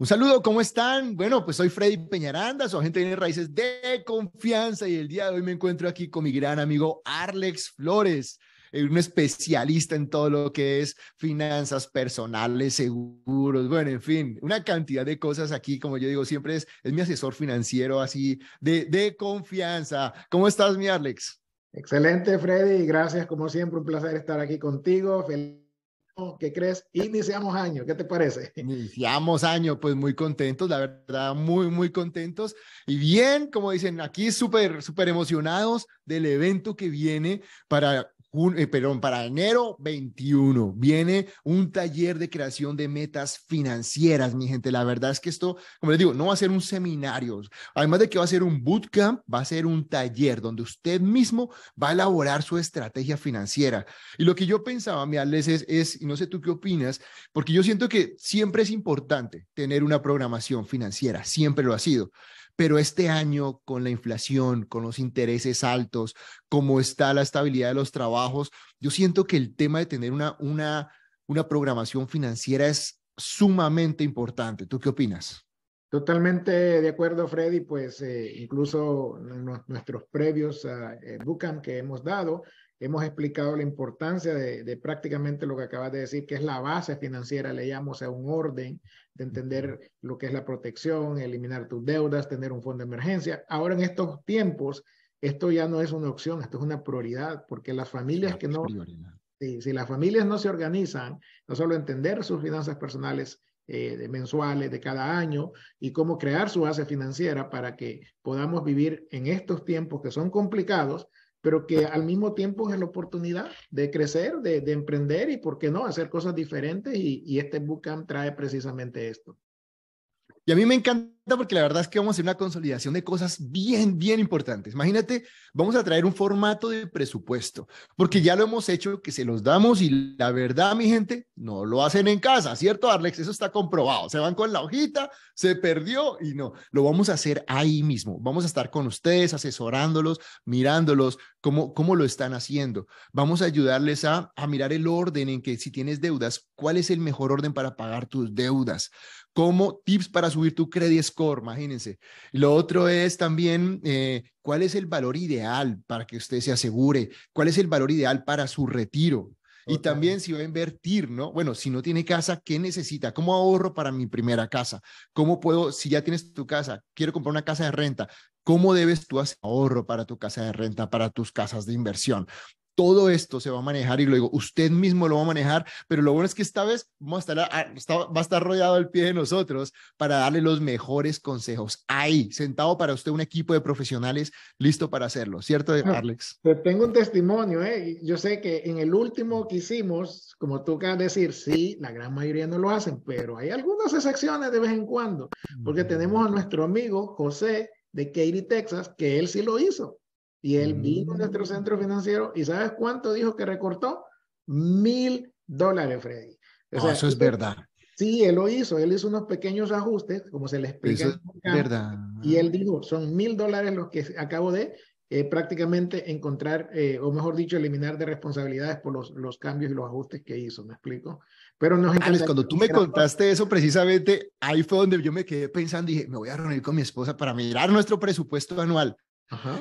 Un saludo, ¿cómo están? Bueno, pues soy Freddy Peñaranda, su agente de raíces de confianza y el día de hoy me encuentro aquí con mi gran amigo Arlex Flores, eh, un especialista en todo lo que es finanzas personales, seguros, bueno, en fin, una cantidad de cosas aquí, como yo digo, siempre es, es mi asesor financiero así de, de confianza. ¿Cómo estás, mi Arlex? Excelente, Freddy, gracias, como siempre, un placer estar aquí contigo. Feliz ¿Qué crees? Iniciamos año, ¿qué te parece? Iniciamos año, pues muy contentos, la verdad, muy, muy contentos. Y bien, como dicen, aquí súper, súper emocionados del evento que viene para eh, perdón, para enero 21 viene un taller de creación de metas financieras, mi gente. La verdad es que esto, como les digo, no va a ser un seminario. Además de que va a ser un bootcamp, va a ser un taller donde usted mismo va a elaborar su estrategia financiera. Y lo que yo pensaba, mi Alex, es, es, y no sé tú qué opinas, porque yo siento que siempre es importante tener una programación financiera, siempre lo ha sido pero este año con la inflación, con los intereses altos, como está la estabilidad de los trabajos, yo siento que el tema de tener una, una, una programación financiera es sumamente importante. ¿Tú qué opinas? Totalmente de acuerdo, Freddy, pues eh, incluso nuestros previos uh, que hemos dado, hemos explicado la importancia de, prácticamente lo que acabas de decir, que es la base financiera, le llamo a un orden de entender lo que es la protección, eliminar tus deudas, tener un fondo de emergencia. Ahora en estos tiempos, esto ya no es una opción, esto es una prioridad, porque las familias que no, si las familias no se organizan, no solo entender sus finanzas personales eh, de mensuales de cada año y cómo crear su base financiera para que podamos vivir en estos tiempos que son complicados, pero que al mismo tiempo es la oportunidad de crecer, de, de emprender y, ¿por qué no?, hacer cosas diferentes y, y este bootcamp trae precisamente esto. Y a mí me encanta porque la verdad es que vamos a hacer una consolidación de cosas bien, bien importantes. Imagínate, vamos a traer un formato de presupuesto, porque ya lo hemos hecho, que se los damos y la verdad, mi gente, no lo hacen en casa, ¿cierto, Arlex? Eso está comprobado. Se van con la hojita, se perdió y no, lo vamos a hacer ahí mismo. Vamos a estar con ustedes, asesorándolos, mirándolos, cómo, cómo lo están haciendo. Vamos a ayudarles a, a mirar el orden en que si tienes deudas, cuál es el mejor orden para pagar tus deudas, como tips para subir tu crédito imagínense. Lo otro es también eh, cuál es el valor ideal para que usted se asegure, cuál es el valor ideal para su retiro. Y también si va a invertir, ¿no? Bueno, si no tiene casa, ¿qué necesita? ¿Cómo ahorro para mi primera casa? ¿Cómo puedo, si ya tienes tu casa, quiero comprar una casa de renta, ¿cómo debes tú hacer ahorro para tu casa de renta, para tus casas de inversión? Todo esto se va a manejar y luego usted mismo lo va a manejar, pero lo bueno es que esta vez vamos a estar, va a estar rodeado al pie de nosotros para darle los mejores consejos. Ahí, sentado para usted un equipo de profesionales listo para hacerlo, ¿cierto, Alex? tengo un testimonio, ¿eh? Yo sé que en el último que hicimos, como tú acabas de decir, sí, la gran mayoría no lo hacen, pero hay algunas excepciones de vez en cuando, porque tenemos a nuestro amigo José de Katy, Texas, que él sí lo hizo. Y él vino a nuestro mm. centro financiero y ¿sabes cuánto dijo que recortó? Mil dólares, Freddy. eso es verdad. Sí, él lo hizo. Él hizo unos pequeños ajustes, como se le explica. Eso es verdad. Y él dijo, son mil dólares los que acabo de eh, prácticamente encontrar, eh, o mejor dicho, eliminar de responsabilidades por los, los cambios y los ajustes que hizo. ¿Me explico? Pero nos Alex, cuando tú me contaste eso precisamente, ahí fue donde yo me quedé pensando y dije, me voy a reunir con mi esposa para mirar nuestro presupuesto anual.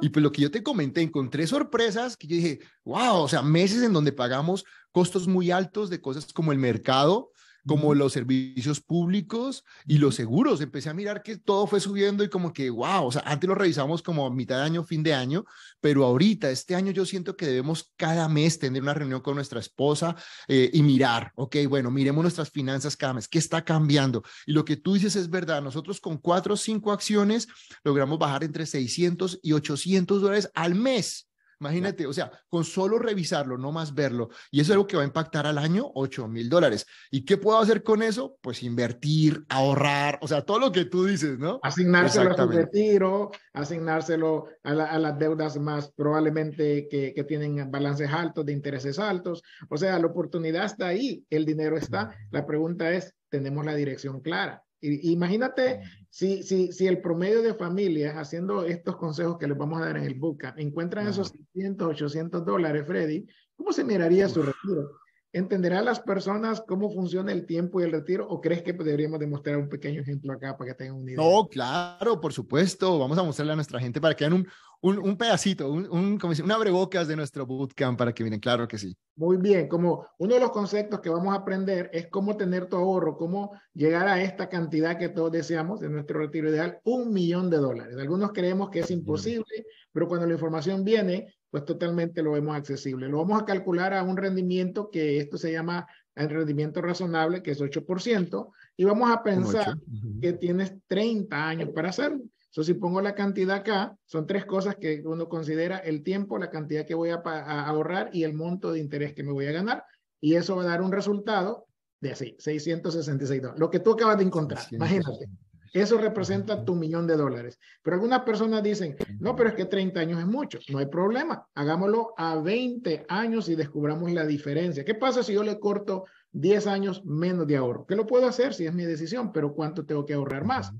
Y pues lo que yo te comenté, encontré sorpresas que yo dije, wow, o sea, meses en donde pagamos costos muy altos de cosas como el mercado, como los servicios públicos y los seguros. Empecé a mirar que todo fue subiendo y como que, wow, o sea, antes lo revisamos como mitad de año, fin de año, pero ahorita, este año yo siento que debemos cada mes tener una reunión con nuestra esposa eh, y mirar, ok, bueno, miremos nuestras finanzas cada mes, qué está cambiando. Y lo que tú dices es verdad, nosotros con cuatro o cinco acciones logramos bajar entre 600 y 800 dólares al mes Imagínate, o sea, con solo revisarlo, no más verlo. Y eso es algo que va a impactar al año 8 mil dólares. ¿Y qué puedo hacer con eso? Pues invertir, ahorrar, o sea, todo lo que tú dices, ¿no? Asignárselo a su retiro, asignárselo a, las deudas más probablemente que, que, tienen balances altos, de intereses altos. O sea, la oportunidad está ahí, el dinero está. La pregunta es, ¿tenemos la dirección clara? imagínate si, si, si el promedio de familias, haciendo estos consejos que les vamos a dar en el book, encuentran esos 600, 800 dólares, Freddy, ¿cómo se miraría su retiro? ¿Entenderán las personas cómo funciona el tiempo y el retiro o crees que deberíamos demostrar un pequeño ejemplo acá para que tengan un idea? No, claro, por supuesto. Vamos a mostrarle a nuestra gente para que vean un, un, un pedacito, un, un, un abrebocas de nuestro bootcamp para que miren, claro que sí. Muy bien, como uno de los conceptos que vamos a aprender es cómo tener tu ahorro, cómo llegar a esta cantidad que todos deseamos de nuestro retiro ideal, un millón de dólares. Algunos creemos que es imposible, pero cuando la información viene, pues totalmente lo vemos accesible. Lo vamos a calcular a un rendimiento que esto se llama el rendimiento razonable, que es 8%, y vamos a pensar que tienes 30 años para hacerlo. Entonces, si pongo la cantidad acá, son tres cosas que uno considera el tiempo, la cantidad que voy a, ahorrar y el monto de interés que me voy a ganar. Y eso va a dar un resultado de así, 666 dólares. Lo que tú acabas de encontrar, imagínate. Eso representa tu millón de dólares. Pero algunas personas dicen, no, pero es que 30 años es mucho. No hay problema. Hagámoslo a 20 años y descubramos la diferencia. ¿Qué pasa si yo le corto 10 años menos de ahorro? ¿Qué lo puedo hacer si es mi decisión? Pero ¿cuánto tengo que ahorrar más?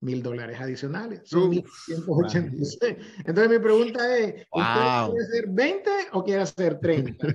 mil dólares adicionales. Son Entonces mi pregunta es, ¿usted quiere hacer 20 o quiere hacer 30?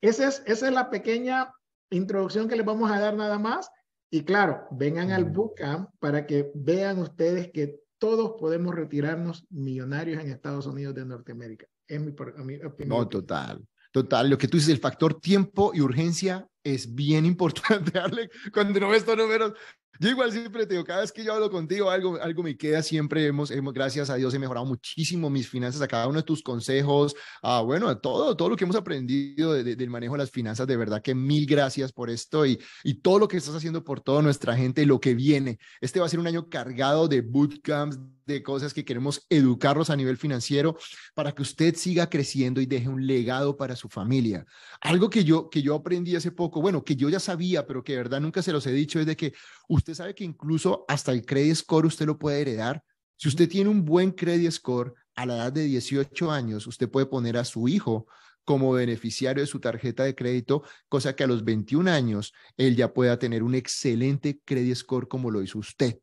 esa, es, esa es la pequeña introducción que les vamos a dar nada más. Y claro, vengan al bootcamp para que vean ustedes que todos podemos retirarnos millonarios en Estados Unidos de Norteamérica. Es mi, mi opinión. No, total. Total, lo que tú dices, el factor tiempo y urgencia es bien importante, darle cuando no ves estos números. Yo igual siempre te digo, cada vez que yo hablo contigo, algo, algo me queda, siempre hemos, hemos, gracias a Dios, he mejorado muchísimo mis finanzas, a cada uno de tus consejos, a, bueno, a todo, todo lo que hemos aprendido del manejo de las finanzas, de verdad que mil gracias por esto y, y todo lo que estás haciendo por toda nuestra gente y lo que viene. Este va a ser un año cargado de bootcamps, de cosas que queremos educarlos a nivel financiero para que usted siga creciendo y deje un legado para su familia. Algo que yo, que yo aprendí hace poco, bueno, que yo ya sabía, pero que de verdad nunca se los he dicho, es de que usted sabe que incluso hasta el credit score usted lo puede heredar. Si usted tiene un buen credit score a la edad de 18 años, usted puede poner a su hijo como beneficiario de su tarjeta de crédito, cosa que a los 21 años él ya pueda tener un excelente credit score como lo hizo usted.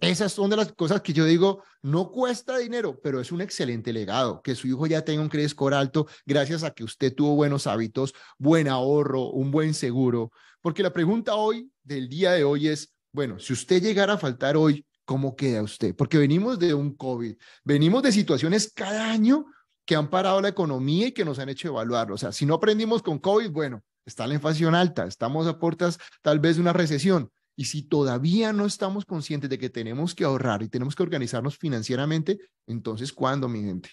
Esas son de las cosas que yo digo, no cuesta dinero, pero es un excelente legado, que su hijo ya tenga un credit score alto gracias a que usted tuvo buenos hábitos, buen ahorro, un buen seguro. Porque la pregunta hoy, del día de hoy es, bueno, si usted llegara a faltar hoy, ¿cómo queda usted? Porque venimos de un COVID, venimos de situaciones cada año que han parado la economía y que nos han hecho evaluar. O sea, si no aprendimos con COVID, bueno, está la inflación alta, estamos a puertas tal vez de una recesión. Y si todavía no estamos conscientes de que tenemos que ahorrar y tenemos que organizarnos financieramente, entonces, ¿cuándo, mi gente?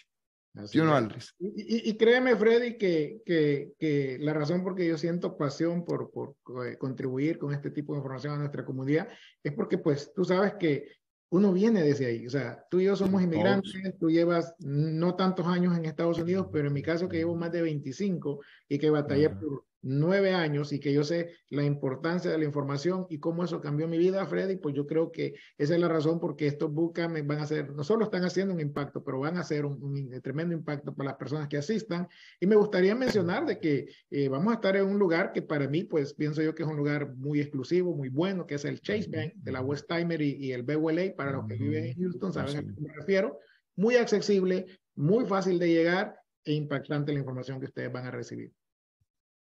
¿Sí no, Y, y, créeme, Freddy, que, que, que, la razón por que yo siento pasión por, por eh, contribuir con este tipo de información a nuestra comunidad es porque, pues, tú sabes que uno viene desde ahí. O sea, tú y yo somos inmigrantes, tú llevas no tantos años en Estados Unidos, pero en mi caso que llevo más de 25 y que batallé por nueve años y que yo sé la importancia de la información y cómo eso cambió mi vida, Freddy, pues yo creo que esa es la razón porque estos bootcamps van a hacer, no solo están haciendo un impacto, pero van a hacer un, tremendo impacto para las personas que asistan. Y me gustaría mencionar de que eh, vamos a estar en un lugar que para mí, pues pienso yo que es un lugar muy exclusivo, muy bueno, que es el Chase Bank de la Westheimer y, y el BWLA, para los que viven en Houston, saben a qué me refiero. Muy accesible, muy fácil de llegar e impactante la información que ustedes van a recibir.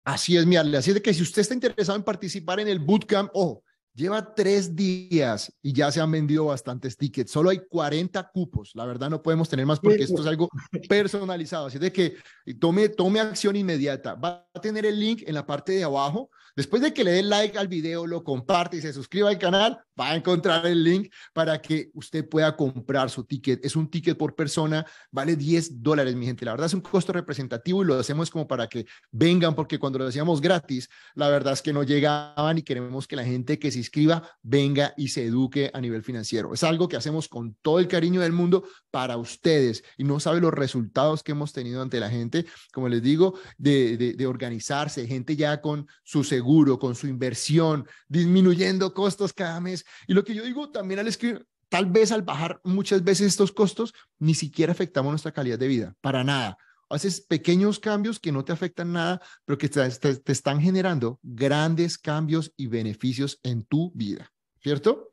Así es, mi Así es de que si usted está interesado en participar en el bootcamp, ojo, lleva tres días y ya se han vendido bastantes tickets. Solo hay 40 cupos. La verdad no podemos tener más porque esto es algo personalizado. Así de que tome, tome acción inmediata. Va a tener el link en la parte de abajo Después de que le dé like al video, lo comparte y se suscriba al canal, va a encontrar el link para que usted pueda comprar su ticket. Es un ticket por persona, vale 10 dólares, mi gente. La verdad es un costo representativo y lo hacemos como para que vengan, porque cuando lo hacíamos gratis, la verdad es que no llegaban y queremos que la gente que se escriba, venga y se eduque a nivel financiero. Es algo que hacemos con todo el cariño del mundo para ustedes y no sabe los resultados que hemos tenido ante la gente, como les digo, de, de, organizarse, gente ya con su seguro, con su inversión, disminuyendo costos cada mes. Y lo que yo digo también al escribir, tal vez al bajar muchas veces estos costos, ni siquiera afectamos nuestra calidad de vida, para nada haces pequeños cambios que no te afectan nada, pero que te, están generando grandes cambios y beneficios en tu vida, ¿cierto?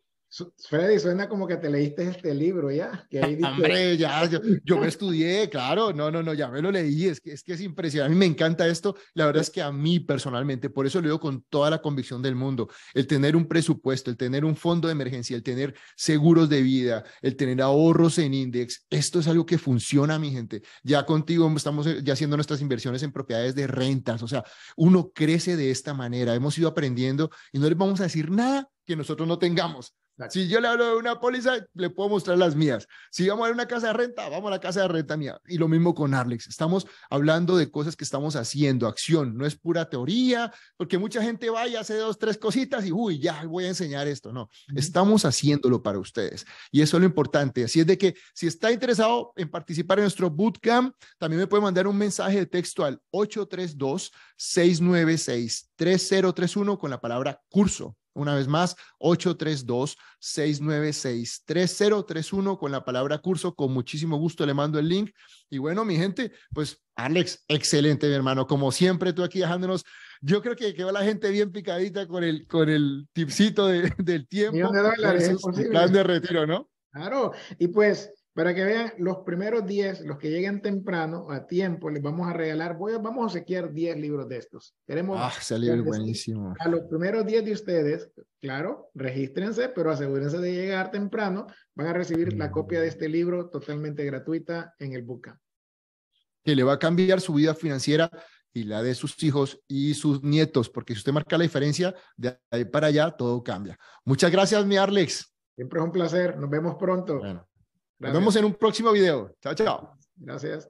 Freddy, suena como que te leíste este libro ya. Que ahí Hombre, ya, yo, me estudié, claro, no, no, no, ya me lo leí, es que, es que es impresionante, a mí me encanta esto, la verdad es que a mí personalmente, por eso lo digo con toda la convicción del mundo, el tener un presupuesto, el tener un fondo de emergencia, el tener seguros de vida, el tener ahorros en index, esto es algo que funciona, mi gente. Ya contigo estamos ya haciendo nuestras inversiones en propiedades de rentas, o sea, uno crece de esta manera, hemos ido aprendiendo y no les vamos a decir nada que nosotros no tengamos. Si yo le hablo de una póliza, le puedo mostrar las mías. Si vamos a ver una casa de renta, vamos a la casa de renta mía. Y lo mismo con Arlex. Estamos hablando de cosas que estamos haciendo, acción. No es pura teoría, porque mucha gente va y hace dos, tres cositas y, uy, ya voy a enseñar esto. No, estamos haciéndolo para ustedes. Y eso es lo importante. Así es de que si está interesado en participar en nuestro bootcamp, también me puede mandar un mensaje de texto al 832-696-3031 con la palabra curso una vez más, 832-696-3031 con la palabra curso. Con muchísimo gusto le mando el link. Y bueno, mi gente, pues Alex, excelente, mi hermano. Como siempre, tú aquí dejándonos. Yo creo que quedó la gente bien picadita con el, con el tipcito del tiempo. De dólares, plan de retiro, ¿no? Claro. Y pues para que vean, los primeros 10, los que lleguen temprano, a tiempo, les vamos a regalar, voy a, vamos a sequear 10 libros de estos. Queremos ah, salió buenísimo. A los primeros 10 de ustedes, claro, regístrense, pero asegúrense de llegar temprano. Van a recibir la copia de este libro totalmente gratuita en el Bootcamp. Que le va a cambiar su vida financiera y la de sus hijos y sus nietos, porque si usted marca la diferencia, de ahí para allá todo cambia. Muchas gracias, mi Arlex. Siempre es un placer. Nos vemos pronto. Nos vemos en un próximo video. Chao, chao. Gracias.